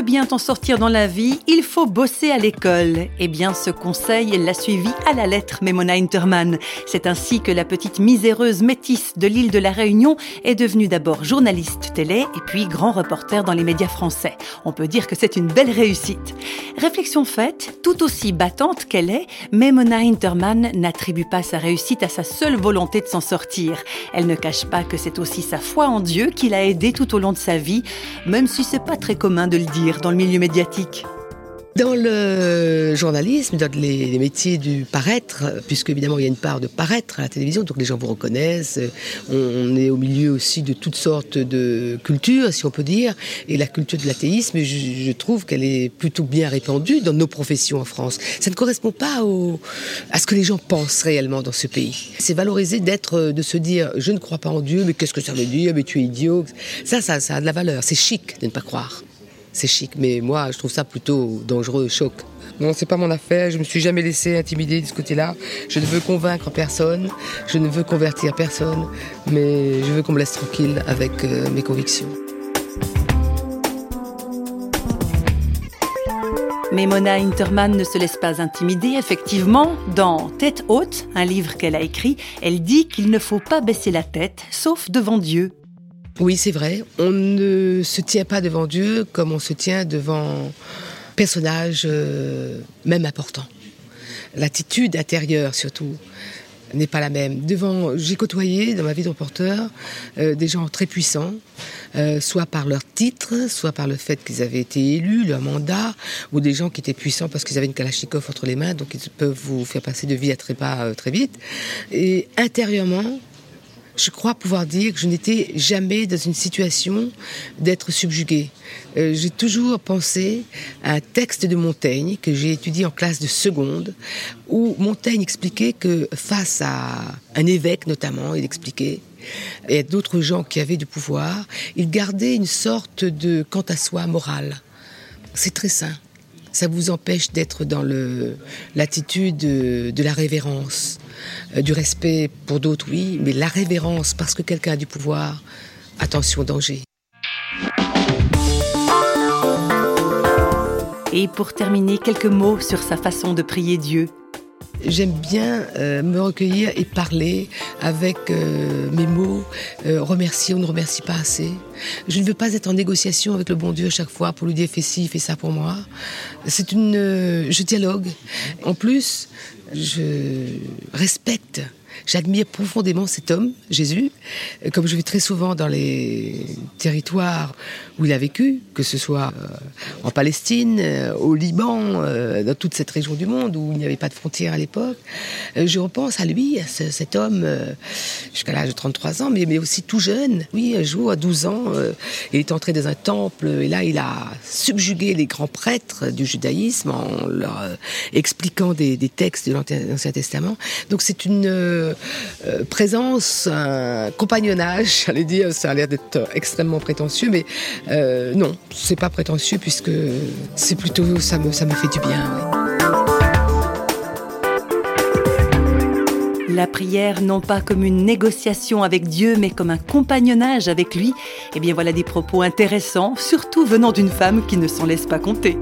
veux bien t'en sortir dans la vie, il faut bosser à l'école. Eh bien, ce conseil l'a suivi à la lettre Memona Interman. C'est ainsi que la petite miséreuse métisse de l'île de la Réunion est devenue d'abord journaliste télé et puis grand reporter dans les médias français. On peut dire que c'est une belle réussite. Réflexion faite, tout aussi battante qu'elle est, Memona Interman n'attribue pas sa réussite à sa seule volonté de s'en sortir. Elle ne cache pas que c'est aussi sa foi en Dieu qui l'a aidée tout au long de sa vie, même si c'est pas très commun de le dire dans le milieu médiatique. Dans le journalisme, dans les, métiers du paraître, puisque évidemment il y a une part de paraître à la télévision, donc les gens vous reconnaissent, on, est au milieu aussi de toutes sortes de cultures, si on peut dire, et la culture de l'athéisme, je, trouve qu'elle est plutôt bien répandue dans nos professions en France. Ça ne correspond pas à ce que les gens pensent réellement dans ce pays. C'est valoriser d'être, de se dire, je ne crois pas en Dieu, mais qu'est-ce que ça veut dire, mais tu es idiot. Ça, ça, ça a de la valeur. C'est chic de ne pas croire c'est chic. Mais moi, je trouve ça plutôt dangereux, choc. Non, c'est pas mon affaire. Je me suis jamais laissé intimider de ce côté-là. Je ne veux convaincre personne. Je ne veux convertir personne. Mais je veux qu'on me laisse tranquille avec euh, mes convictions. Mais Mona Interman ne se laisse pas intimider. Effectivement, dans Tête haute, un livre qu'elle a écrit, elle dit qu'il ne faut pas baisser la tête, sauf devant Dieu. Oui, c'est vrai. On ne se tient pas devant Dieu comme on se tient devant personnage euh, même important. L'attitude intérieure surtout n'est pas la même. Devant, j'ai côtoyé dans ma vie de reporter euh, des gens très puissants, euh, soit par leur titre, soit par le fait qu'ils avaient été élus, leur mandat, ou des gens qui étaient puissants parce qu'ils avaient une kalachnikov entre les mains, donc ils peuvent vous faire passer de vie à trépas très vite. Et intérieurement, je crois pouvoir dire que je n'étais jamais dans une situation d'être subjuguée. Euh, j'ai toujours pensé à un texte de Montaigne que j'ai étudié en classe de seconde, où Montaigne expliquait que face à un évêque notamment, il expliquait, et d'autres gens qui avaient du pouvoir, il gardait une sorte de quant à soi morale. C'est très sain ça vous empêche d'être dans l'attitude de, la révérence, du respect pour d'autres, oui, mais la révérence parce que quelqu'un a du pouvoir, attention, danger. Et pour terminer, quelques mots sur sa façon de prier Dieu. J'aime bien euh, me recueillir et parler avec euh, mes mots, euh, remercier ou ne remercie pas assez. Je ne veux pas être en négociation avec le bon Dieu chaque fois pour lui dire fais ci, fais ça pour moi. C'est une, je dialogue. En plus, je respecte J'admire profondément cet homme, Jésus, comme je vais très souvent dans les territoires où il a vécu, que ce soit euh, en Palestine, euh, au Liban, euh, dans toute cette région du monde où il n'y avait pas de frontières à l'époque. Je repense à lui, à cet homme, jusqu'à l'âge de 33 ans, mais, mais aussi tout jeune. Oui, un jour, à 12 ans, il est entré dans un temple et là, il a subjugué les grands prêtres du judaïsme en leur expliquant des, des textes de l'Ancien Testament. Donc c'est une euh, présence, un compagnonnage, j'allais dire, ça a l'air d'être extrêmement prétentieux, mais euh, non, c'est pas prétentieux puisque c'est plutôt, ça me, ça me fait du bien. La prière non pas comme une négociation avec Dieu, mais comme un compagnonnage avec lui, eh bien voilà des propos intéressants, surtout venant d'une femme qui ne s'en laisse pas compter.